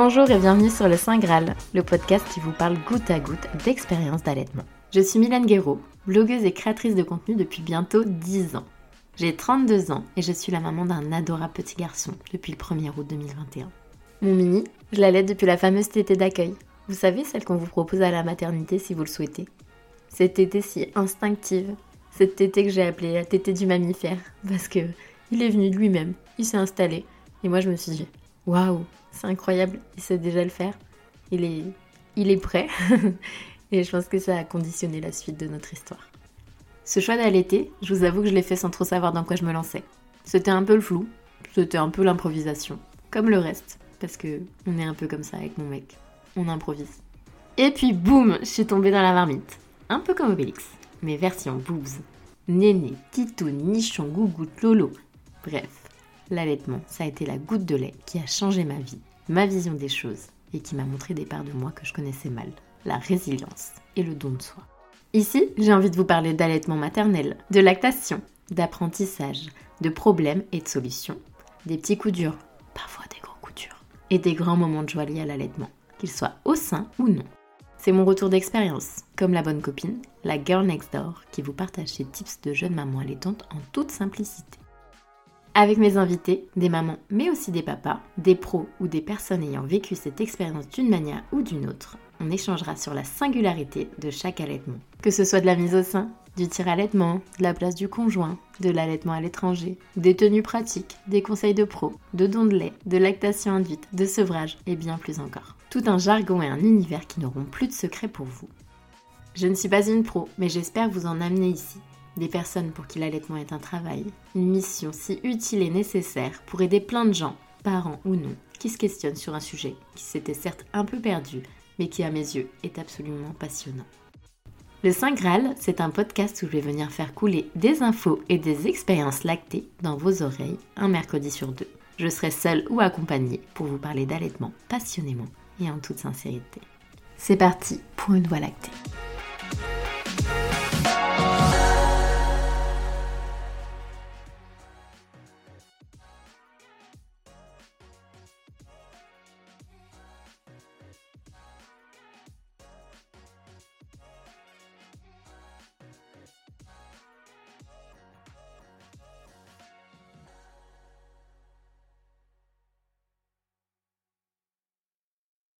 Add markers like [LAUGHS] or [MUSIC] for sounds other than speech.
Bonjour et bienvenue sur le Saint Graal, le podcast qui vous parle goutte à goutte d'expériences d'allaitement. Je suis Mylène Guéraud, blogueuse et créatrice de contenu depuis bientôt 10 ans. J'ai 32 ans et je suis la maman d'un adorable petit garçon depuis le 1er août 2021. Mon mini, je l'allaite depuis la fameuse tétée d'accueil. Vous savez, celle qu'on vous propose à la maternité si vous le souhaitez. Cette tétée si instinctive, cette tétée que j'ai appelée la tétée du mammifère, parce que il est venu de lui-même, il s'est installé, et moi je me suis dit, waouh, c'est incroyable, il sait déjà le faire, il est, il est prêt, [LAUGHS] et je pense que ça a conditionné la suite de notre histoire. Ce choix d'allaiter, je vous avoue que je l'ai fait sans trop savoir dans quoi je me lançais. C'était un peu le flou, c'était un peu l'improvisation, comme le reste, parce que on est un peu comme ça avec mon mec, on improvise. Et puis boum, je suis tombée dans la marmite, un peu comme Obélix, mais version boobs. Néné, Tito, Nichon, Gougoute, Lolo. Bref, l'allaitement, ça a été la goutte de lait qui a changé ma vie, ma vision des choses, et qui m'a montré des parts de moi que je connaissais mal, la résilience et le don de soi. Ici, j'ai envie de vous parler d'allaitement maternel, de lactation, d'apprentissage, de problèmes et de solutions, des petits coups durs, parfois des gros coups durs, et des grands moments de joie liés à l'allaitement, qu'ils soient au sein ou non. C'est mon retour d'expérience, comme la bonne copine, la girl next door, qui vous partage ses tips de jeune maman allaitante en toute simplicité. Avec mes invités, des mamans mais aussi des papas, des pros ou des personnes ayant vécu cette expérience d'une manière ou d'une autre, on échangera sur la singularité de chaque allaitement. Que ce soit de la mise au sein, du tir-allaitement, de la place du conjoint, de l'allaitement à l'étranger, des tenues pratiques, des conseils de pro, de dons de lait, de lactation induite, de sevrage et bien plus encore. Tout un jargon et un univers qui n'auront plus de secrets pour vous. Je ne suis pas une pro, mais j'espère vous en amener ici. Des personnes pour qui l'allaitement est un travail, une mission si utile et nécessaire pour aider plein de gens, parents ou non, qui se questionnent sur un sujet qui s'était certes un peu perdu, mais qui à mes yeux est absolument passionnant. Le Saint Graal, c'est un podcast où je vais venir faire couler des infos et des expériences lactées dans vos oreilles un mercredi sur deux. Je serai seule ou accompagnée pour vous parler d'allaitement passionnément et en toute sincérité. C'est parti pour une voie lactée.